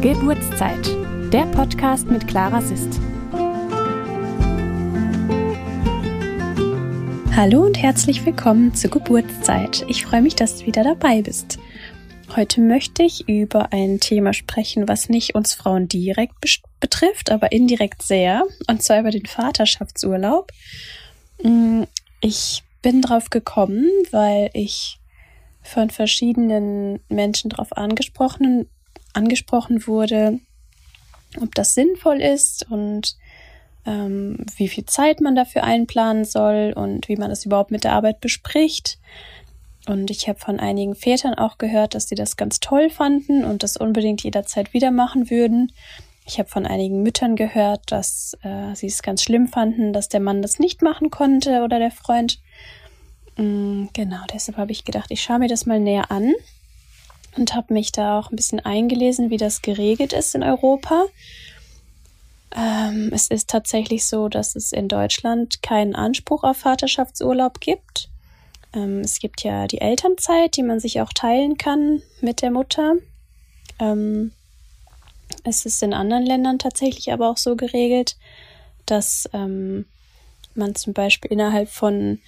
Geburtszeit, der Podcast mit Clara Sist. Hallo und herzlich willkommen zur Geburtszeit. Ich freue mich, dass du wieder dabei bist. Heute möchte ich über ein Thema sprechen, was nicht uns Frauen direkt betrifft, aber indirekt sehr, und zwar über den Vaterschaftsurlaub. Mm, ich bin drauf gekommen, weil ich von verschiedenen Menschen darauf angesprochen, angesprochen wurde, ob das sinnvoll ist und ähm, wie viel Zeit man dafür einplanen soll und wie man das überhaupt mit der Arbeit bespricht. Und ich habe von einigen Vätern auch gehört, dass sie das ganz toll fanden und das unbedingt jederzeit wieder machen würden. Ich habe von einigen Müttern gehört, dass äh, sie es ganz schlimm fanden, dass der Mann das nicht machen konnte oder der Freund. Mm, genau, deshalb habe ich gedacht, ich schaue mir das mal näher an und habe mich da auch ein bisschen eingelesen, wie das geregelt ist in Europa. Ähm, es ist tatsächlich so, dass es in Deutschland keinen Anspruch auf Vaterschaftsurlaub gibt. Ähm, es gibt ja die Elternzeit, die man sich auch teilen kann mit der Mutter. Ähm, es ist in anderen Ländern tatsächlich aber auch so geregelt, dass ähm, man zum Beispiel innerhalb von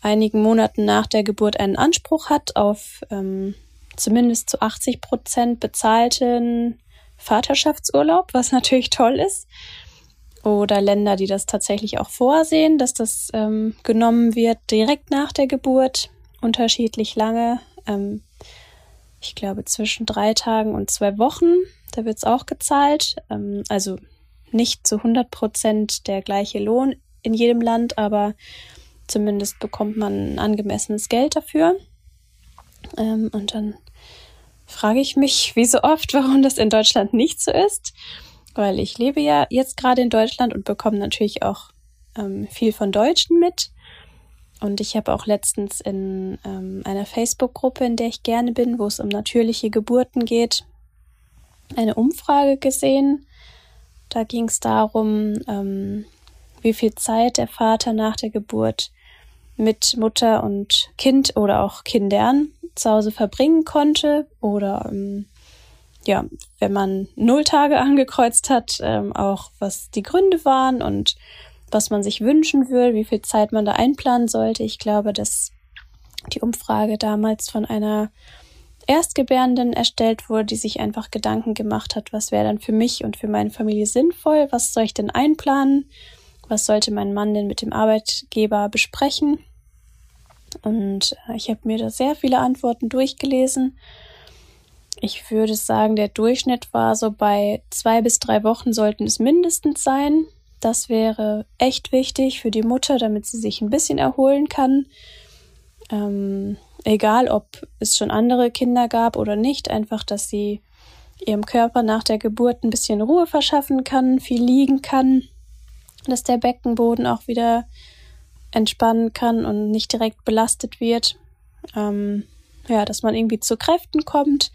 einigen Monaten nach der Geburt einen Anspruch hat auf ähm, zumindest zu 80 Prozent bezahlten Vaterschaftsurlaub, was natürlich toll ist. Oder Länder, die das tatsächlich auch vorsehen, dass das ähm, genommen wird direkt nach der Geburt, unterschiedlich lange. Ähm, ich glaube zwischen drei Tagen und zwei Wochen. Da wird es auch gezahlt. Ähm, also nicht zu 100 Prozent der gleiche Lohn in jedem Land, aber zumindest bekommt man angemessenes Geld dafür. Ähm, und dann frage ich mich, wie so oft, warum das in Deutschland nicht so ist. Weil ich lebe ja jetzt gerade in Deutschland und bekomme natürlich auch ähm, viel von Deutschen mit. Und ich habe auch letztens in ähm, einer Facebook-Gruppe, in der ich gerne bin, wo es um natürliche Geburten geht, eine Umfrage gesehen. Da ging es darum, ähm, wie viel Zeit der Vater nach der Geburt mit Mutter und Kind oder auch Kindern zu Hause verbringen konnte oder ähm, ja, wenn man null Tage angekreuzt hat, ähm, auch was die Gründe waren und was man sich wünschen will, wie viel Zeit man da einplanen sollte. Ich glaube, dass die Umfrage damals von einer Erstgebärenden erstellt wurde, die sich einfach Gedanken gemacht hat, was wäre dann für mich und für meine Familie sinnvoll, was soll ich denn einplanen, was sollte mein Mann denn mit dem Arbeitgeber besprechen. Und äh, ich habe mir da sehr viele Antworten durchgelesen. Ich würde sagen, der Durchschnitt war so bei zwei bis drei Wochen sollten es mindestens sein. Das wäre echt wichtig für die Mutter, damit sie sich ein bisschen erholen kann. Ähm, egal, ob es schon andere Kinder gab oder nicht, einfach, dass sie ihrem Körper nach der Geburt ein bisschen Ruhe verschaffen kann, viel liegen kann, dass der Beckenboden auch wieder entspannen kann und nicht direkt belastet wird. Ähm, ja, dass man irgendwie zu Kräften kommt,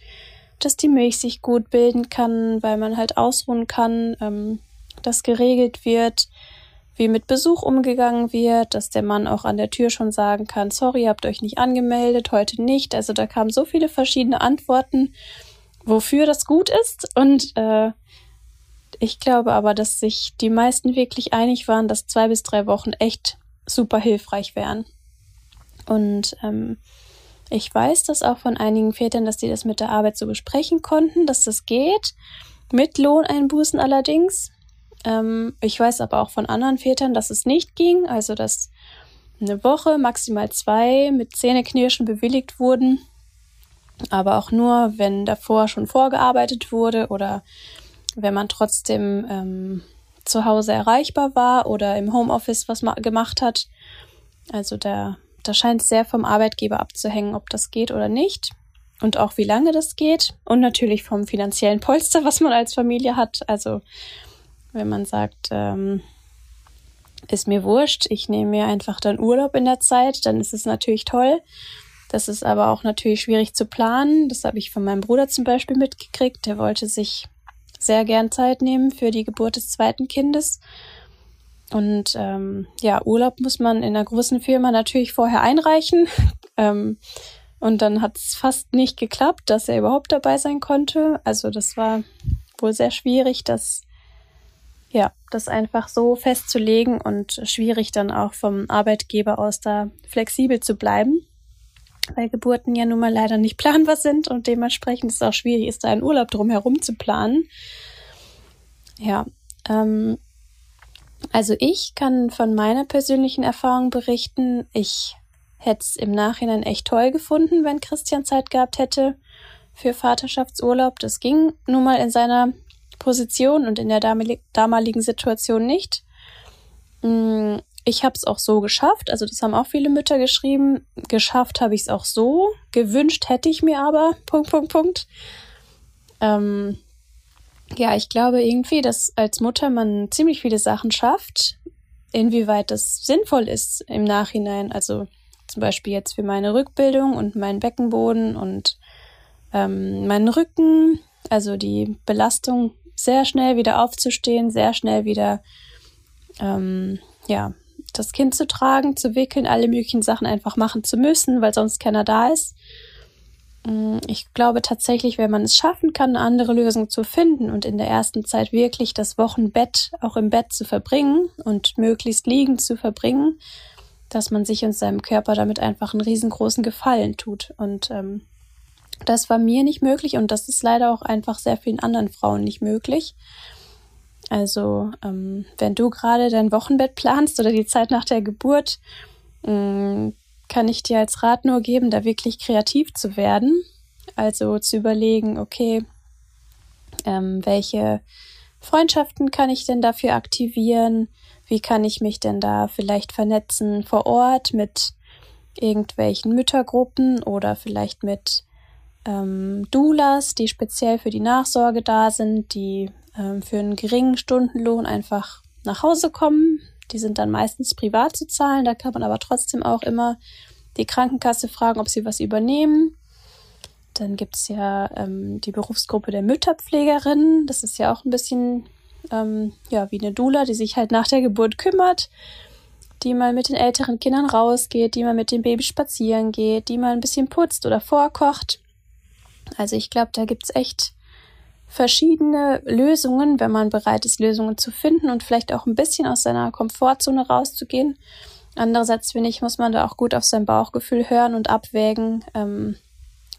dass die Milch sich gut bilden kann, weil man halt ausruhen kann, ähm, dass geregelt wird, wie mit Besuch umgegangen wird, dass der Mann auch an der Tür schon sagen kann, sorry, habt euch nicht angemeldet, heute nicht. Also da kamen so viele verschiedene Antworten, wofür das gut ist. Und äh, ich glaube aber, dass sich die meisten wirklich einig waren, dass zwei bis drei Wochen echt super hilfreich wären. Und ähm, ich weiß das auch von einigen Vätern, dass die das mit der Arbeit so besprechen konnten, dass das geht. Mit Lohneinbußen allerdings. Ähm, ich weiß aber auch von anderen Vätern, dass es nicht ging. Also, dass eine Woche, maximal zwei mit Zähneknirschen bewilligt wurden. Aber auch nur, wenn davor schon vorgearbeitet wurde oder wenn man trotzdem ähm, zu Hause erreichbar war oder im Homeoffice was gemacht hat. Also da, da scheint es sehr vom Arbeitgeber abzuhängen, ob das geht oder nicht und auch wie lange das geht und natürlich vom finanziellen Polster, was man als Familie hat. Also wenn man sagt, ähm, ist mir wurscht, ich nehme mir einfach dann Urlaub in der Zeit, dann ist es natürlich toll. Das ist aber auch natürlich schwierig zu planen. Das habe ich von meinem Bruder zum Beispiel mitgekriegt. Der wollte sich sehr gern Zeit nehmen für die Geburt des zweiten Kindes. Und ähm, ja, Urlaub muss man in einer großen Firma natürlich vorher einreichen. ähm, und dann hat es fast nicht geklappt, dass er überhaupt dabei sein konnte. Also das war wohl sehr schwierig, das ja, das einfach so festzulegen und schwierig dann auch vom Arbeitgeber aus da flexibel zu bleiben, weil Geburten ja nun mal leider nicht planbar sind und dementsprechend ist es auch schwierig ist, da einen Urlaub drumherum zu planen. Ja, ähm, also ich kann von meiner persönlichen Erfahrung berichten. Ich hätte es im Nachhinein echt toll gefunden, wenn Christian Zeit gehabt hätte für Vaterschaftsurlaub. Das ging nun mal in seiner Position und in der damaligen Situation nicht. Ich habe es auch so geschafft, also das haben auch viele Mütter geschrieben. Geschafft habe ich es auch so. Gewünscht hätte ich mir aber. Punkt, Punkt, Punkt. Ähm, ja, ich glaube irgendwie, dass als Mutter man ziemlich viele Sachen schafft. Inwieweit das sinnvoll ist im Nachhinein. Also zum Beispiel jetzt für meine Rückbildung und meinen Beckenboden und ähm, meinen Rücken. Also die Belastung, sehr schnell wieder aufzustehen, sehr schnell wieder ähm, ja das Kind zu tragen, zu wickeln, alle möglichen Sachen einfach machen zu müssen, weil sonst keiner da ist. Mm, ich glaube tatsächlich, wenn man es schaffen kann, eine andere Lösung zu finden und in der ersten Zeit wirklich das Wochenbett auch im Bett zu verbringen und möglichst liegend zu verbringen, dass man sich und seinem Körper damit einfach einen riesengroßen Gefallen tut. Und ähm, das war mir nicht möglich und das ist leider auch einfach sehr vielen anderen Frauen nicht möglich. Also, ähm, wenn du gerade dein Wochenbett planst oder die Zeit nach der Geburt, ähm, kann ich dir als Rat nur geben, da wirklich kreativ zu werden. Also zu überlegen, okay, ähm, welche Freundschaften kann ich denn dafür aktivieren? Wie kann ich mich denn da vielleicht vernetzen vor Ort mit irgendwelchen Müttergruppen oder vielleicht mit ähm, Doulas, die speziell für die Nachsorge da sind, die ähm, für einen geringen Stundenlohn einfach nach Hause kommen. Die sind dann meistens privat zu zahlen, da kann man aber trotzdem auch immer die Krankenkasse fragen, ob sie was übernehmen. Dann gibt es ja ähm, die Berufsgruppe der Mütterpflegerinnen. Das ist ja auch ein bisschen ähm, ja, wie eine Dula, die sich halt nach der Geburt kümmert, die mal mit den älteren Kindern rausgeht, die mal mit dem Baby spazieren geht, die mal ein bisschen putzt oder vorkocht. Also ich glaube, da gibt es echt verschiedene Lösungen, wenn man bereit ist, Lösungen zu finden und vielleicht auch ein bisschen aus seiner Komfortzone rauszugehen. Andererseits finde ich, muss man da auch gut auf sein Bauchgefühl hören und abwägen, ähm,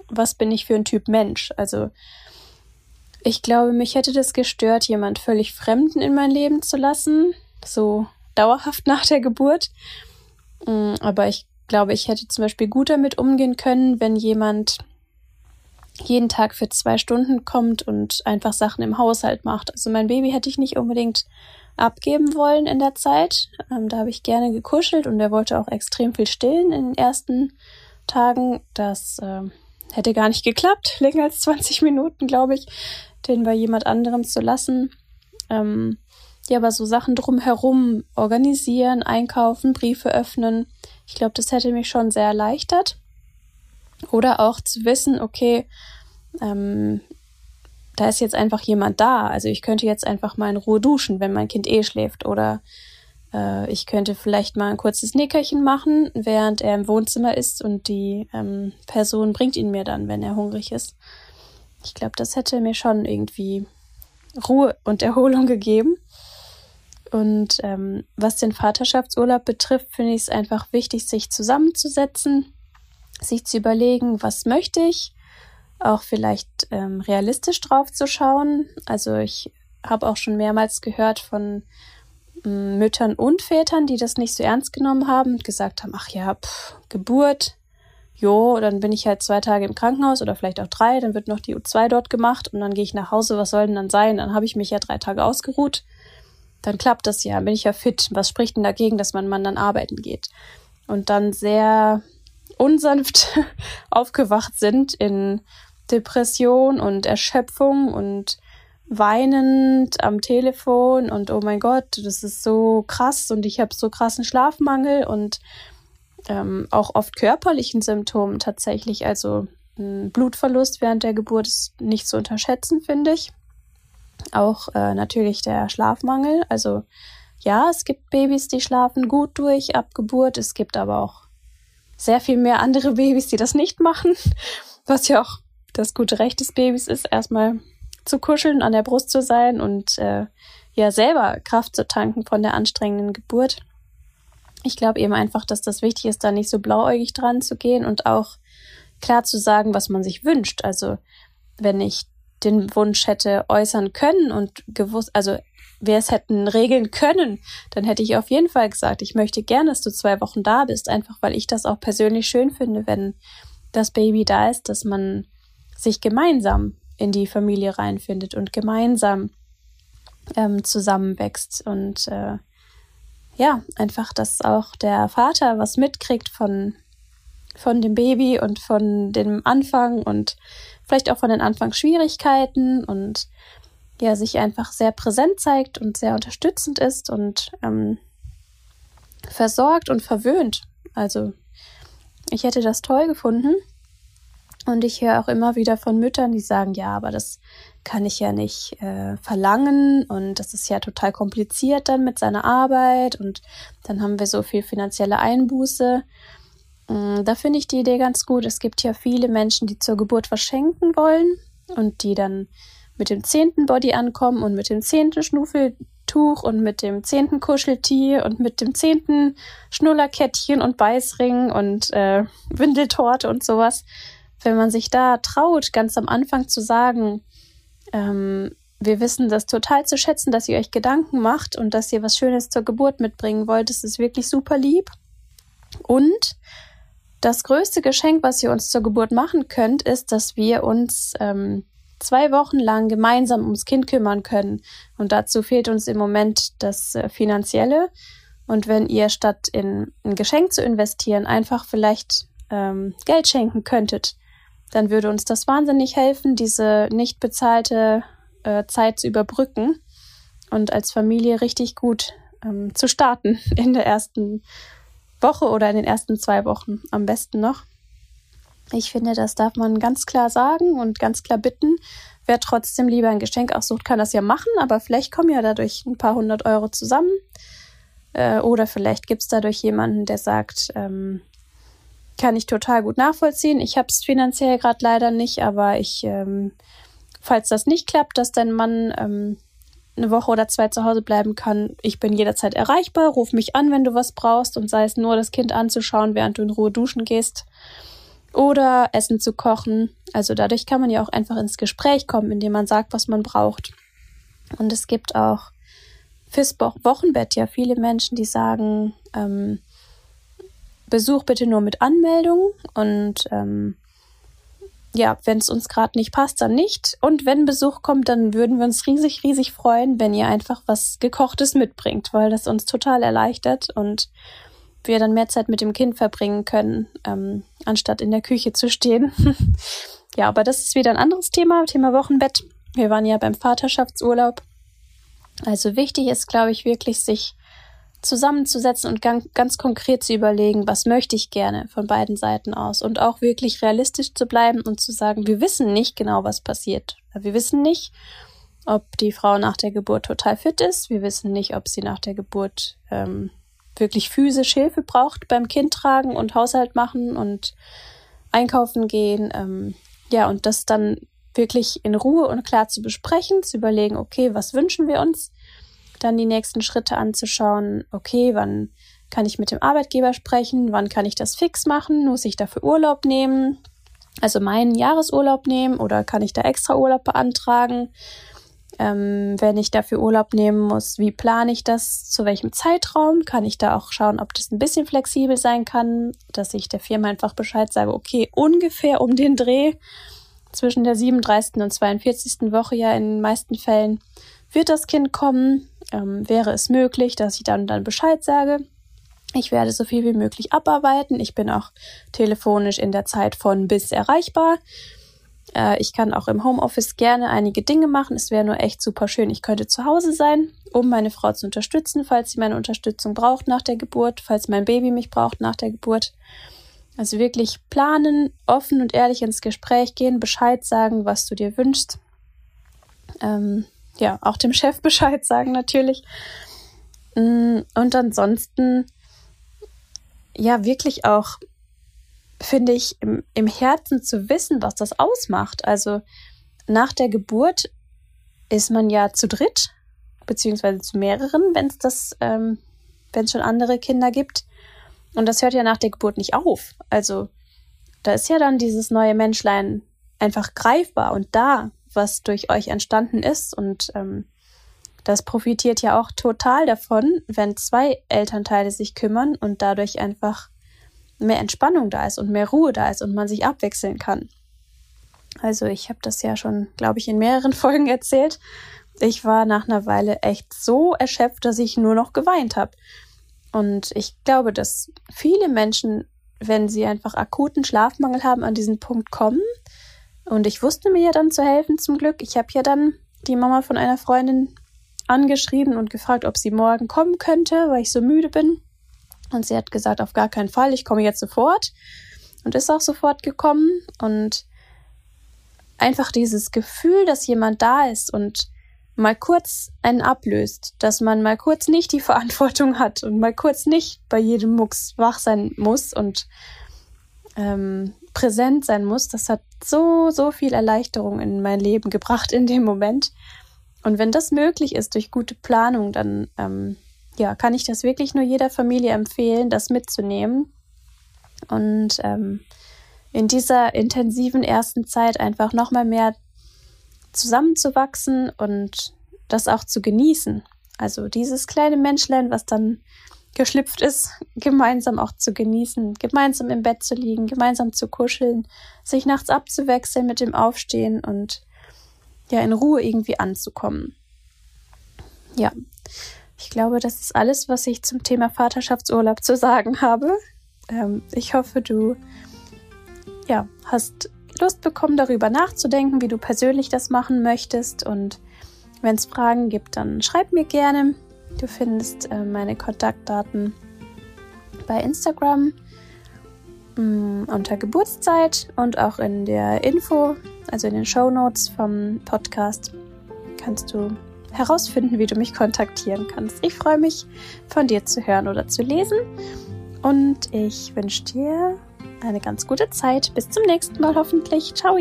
was bin ich für ein Typ Mensch. Also ich glaube, mich hätte das gestört, jemand völlig Fremden in mein Leben zu lassen, so dauerhaft nach der Geburt. Mm, aber ich glaube, ich hätte zum Beispiel gut damit umgehen können, wenn jemand jeden Tag für zwei Stunden kommt und einfach Sachen im Haushalt macht. Also mein Baby hätte ich nicht unbedingt abgeben wollen in der Zeit. Ähm, da habe ich gerne gekuschelt und er wollte auch extrem viel stillen in den ersten Tagen. Das äh, hätte gar nicht geklappt, länger als 20 Minuten, glaube ich, den bei jemand anderem zu lassen. Ähm, ja, aber so Sachen drumherum organisieren, einkaufen, Briefe öffnen. Ich glaube, das hätte mich schon sehr erleichtert. Oder auch zu wissen, okay, ähm, da ist jetzt einfach jemand da. Also ich könnte jetzt einfach mal in Ruhe duschen, wenn mein Kind eh schläft. Oder äh, ich könnte vielleicht mal ein kurzes Nickerchen machen, während er im Wohnzimmer ist und die ähm, Person bringt ihn mir dann, wenn er hungrig ist. Ich glaube, das hätte mir schon irgendwie Ruhe und Erholung gegeben. Und ähm, was den Vaterschaftsurlaub betrifft, finde ich es einfach wichtig, sich zusammenzusetzen, sich zu überlegen, was möchte ich, auch vielleicht ähm, realistisch drauf zu schauen. Also ich habe auch schon mehrmals gehört von ähm, Müttern und Vätern, die das nicht so ernst genommen haben und gesagt haben, ach ja, pff, Geburt, jo, dann bin ich halt zwei Tage im Krankenhaus oder vielleicht auch drei, dann wird noch die U2 dort gemacht und dann gehe ich nach Hause, was soll denn dann sein? Dann habe ich mich ja drei Tage ausgeruht. Dann klappt das ja, bin ich ja fit. Was spricht denn dagegen, dass mein Mann dann arbeiten geht? Und dann sehr unsanft aufgewacht sind in Depression und Erschöpfung und weinend am Telefon und oh mein Gott, das ist so krass und ich habe so krassen Schlafmangel und ähm, auch oft körperlichen Symptomen tatsächlich. Also ein Blutverlust während der Geburt ist nicht zu unterschätzen, finde ich. Auch äh, natürlich der Schlafmangel. Also ja, es gibt Babys, die schlafen gut durch ab Geburt. Es gibt aber auch sehr viel mehr andere Babys, die das nicht machen, was ja auch das gute Recht des Babys ist, erstmal zu kuscheln, an der Brust zu sein und äh, ja selber Kraft zu tanken von der anstrengenden Geburt. Ich glaube eben einfach, dass das wichtig ist, da nicht so blauäugig dran zu gehen und auch klar zu sagen, was man sich wünscht. Also wenn ich den Wunsch hätte äußern können und gewusst, also wir es hätten regeln können, dann hätte ich auf jeden Fall gesagt, ich möchte gerne, dass du zwei Wochen da bist, einfach weil ich das auch persönlich schön finde, wenn das Baby da ist, dass man sich gemeinsam in die Familie reinfindet und gemeinsam ähm, zusammenwächst und äh, ja, einfach, dass auch der Vater was mitkriegt von, von dem Baby und von dem Anfang und vielleicht auch von den Anfangsschwierigkeiten und ja, sich einfach sehr präsent zeigt und sehr unterstützend ist und ähm, versorgt und verwöhnt. Also ich hätte das toll gefunden. Und ich höre auch immer wieder von Müttern, die sagen, ja, aber das kann ich ja nicht äh, verlangen und das ist ja total kompliziert dann mit seiner Arbeit und dann haben wir so viel finanzielle Einbuße. Mm, da finde ich die Idee ganz gut. Es gibt ja viele Menschen, die zur Geburt verschenken wollen und die dann mit dem zehnten Body ankommen und mit dem zehnten Schnuffeltuch und mit dem zehnten Kuscheltier und mit dem zehnten Schnullerkettchen und Beißring und äh, Windeltorte und sowas wenn man sich da traut, ganz am Anfang zu sagen, ähm, wir wissen das total zu schätzen, dass ihr euch Gedanken macht und dass ihr was Schönes zur Geburt mitbringen wollt. Das ist wirklich super lieb. Und das größte Geschenk, was ihr uns zur Geburt machen könnt, ist, dass wir uns ähm, zwei Wochen lang gemeinsam ums Kind kümmern können. Und dazu fehlt uns im Moment das äh, Finanzielle. Und wenn ihr statt in ein Geschenk zu investieren, einfach vielleicht ähm, Geld schenken könntet, dann würde uns das wahnsinnig helfen, diese nicht bezahlte äh, Zeit zu überbrücken und als Familie richtig gut ähm, zu starten in der ersten Woche oder in den ersten zwei Wochen am besten noch. Ich finde, das darf man ganz klar sagen und ganz klar bitten. Wer trotzdem lieber ein Geschenk aussucht, kann das ja machen, aber vielleicht kommen ja dadurch ein paar hundert Euro zusammen. Äh, oder vielleicht gibt es dadurch jemanden, der sagt, ähm, kann ich total gut nachvollziehen. Ich habe es finanziell gerade leider nicht, aber ich, ähm, falls das nicht klappt, dass dein Mann ähm, eine Woche oder zwei zu Hause bleiben kann, ich bin jederzeit erreichbar. Ruf mich an, wenn du was brauchst und sei es nur das Kind anzuschauen, während du in Ruhe duschen gehst oder Essen zu kochen. Also dadurch kann man ja auch einfach ins Gespräch kommen, indem man sagt, was man braucht. Und es gibt auch fürs Wochenbett ja viele Menschen, die sagen, ähm, Besuch bitte nur mit Anmeldung und ähm, ja, wenn es uns gerade nicht passt, dann nicht. Und wenn Besuch kommt, dann würden wir uns riesig, riesig freuen, wenn ihr einfach was Gekochtes mitbringt, weil das uns total erleichtert und wir dann mehr Zeit mit dem Kind verbringen können, ähm, anstatt in der Küche zu stehen. ja, aber das ist wieder ein anderes Thema, Thema Wochenbett. Wir waren ja beim Vaterschaftsurlaub. Also wichtig ist, glaube ich, wirklich, sich zusammenzusetzen und ganz, ganz konkret zu überlegen, was möchte ich gerne von beiden Seiten aus und auch wirklich realistisch zu bleiben und zu sagen, wir wissen nicht genau, was passiert. Wir wissen nicht, ob die Frau nach der Geburt total fit ist. Wir wissen nicht, ob sie nach der Geburt ähm, wirklich physisch Hilfe braucht beim Kind tragen und Haushalt machen und einkaufen gehen. Ähm, ja, und das dann wirklich in Ruhe und klar zu besprechen, zu überlegen, okay, was wünschen wir uns? dann die nächsten Schritte anzuschauen. Okay, wann kann ich mit dem Arbeitgeber sprechen? Wann kann ich das fix machen? Muss ich dafür Urlaub nehmen? Also meinen Jahresurlaub nehmen oder kann ich da extra Urlaub beantragen? Ähm, wenn ich dafür Urlaub nehmen muss, wie plane ich das? Zu welchem Zeitraum? Kann ich da auch schauen, ob das ein bisschen flexibel sein kann, dass ich der Firma einfach Bescheid sage, okay, ungefähr um den Dreh zwischen der 37. und 42. Woche ja in den meisten Fällen wird das Kind kommen? Ähm, wäre es möglich, dass ich dann dann Bescheid sage? Ich werde so viel wie möglich abarbeiten. Ich bin auch telefonisch in der Zeit von bis erreichbar. Äh, ich kann auch im Homeoffice gerne einige Dinge machen. Es wäre nur echt super schön. Ich könnte zu Hause sein, um meine Frau zu unterstützen, falls sie meine Unterstützung braucht nach der Geburt, falls mein Baby mich braucht nach der Geburt. Also wirklich planen, offen und ehrlich ins Gespräch gehen, Bescheid sagen, was du dir wünschst. Ähm, ja, auch dem Chef Bescheid sagen natürlich. Mm, und ansonsten, ja, wirklich auch, finde ich, im, im Herzen zu wissen, was das ausmacht. Also nach der Geburt ist man ja zu dritt, beziehungsweise zu mehreren, wenn es das, ähm, wenn es schon andere Kinder gibt. Und das hört ja nach der Geburt nicht auf. Also da ist ja dann dieses neue Menschlein einfach greifbar und da, was durch euch entstanden ist. Und ähm, das profitiert ja auch total davon, wenn zwei Elternteile sich kümmern und dadurch einfach mehr Entspannung da ist und mehr Ruhe da ist und man sich abwechseln kann. Also ich habe das ja schon, glaube ich, in mehreren Folgen erzählt. Ich war nach einer Weile echt so erschöpft, dass ich nur noch geweint habe. Und ich glaube, dass viele Menschen, wenn sie einfach akuten Schlafmangel haben, an diesen Punkt kommen. Und ich wusste mir ja dann zu helfen, zum Glück. Ich habe ja dann die Mama von einer Freundin angeschrieben und gefragt, ob sie morgen kommen könnte, weil ich so müde bin. Und sie hat gesagt, auf gar keinen Fall, ich komme jetzt sofort. Und ist auch sofort gekommen. Und einfach dieses Gefühl, dass jemand da ist und mal kurz einen ablöst, dass man mal kurz nicht die Verantwortung hat und mal kurz nicht bei jedem Mucks wach sein muss und ähm, präsent sein muss, das hat so, so viel Erleichterung in mein Leben gebracht in dem Moment. Und wenn das möglich ist durch gute Planung, dann ähm, ja, kann ich das wirklich nur jeder Familie empfehlen, das mitzunehmen. Und ähm, in dieser intensiven ersten Zeit einfach nochmal mehr zusammenzuwachsen und das auch zu genießen. Also dieses kleine Menschlein, was dann geschlüpft ist, gemeinsam auch zu genießen, gemeinsam im Bett zu liegen, gemeinsam zu kuscheln, sich nachts abzuwechseln mit dem Aufstehen und ja in Ruhe irgendwie anzukommen. Ja, ich glaube, das ist alles, was ich zum Thema Vaterschaftsurlaub zu sagen habe. Ähm, ich hoffe, du ja, hast Lust bekommen, darüber nachzudenken, wie du persönlich das machen möchtest. Und wenn es Fragen gibt, dann schreib mir gerne. Du findest äh, meine Kontaktdaten bei Instagram mh, mm, unter Geburtszeit und auch in der Info, also in den Show Notes vom Podcast, kannst du herausfinden, wie du mich kontaktieren kannst. Ich freue mich, von dir zu hören oder zu lesen. Und ich wünsche dir eine ganz gute Zeit. Bis zum nächsten Mal hoffentlich. Ciao!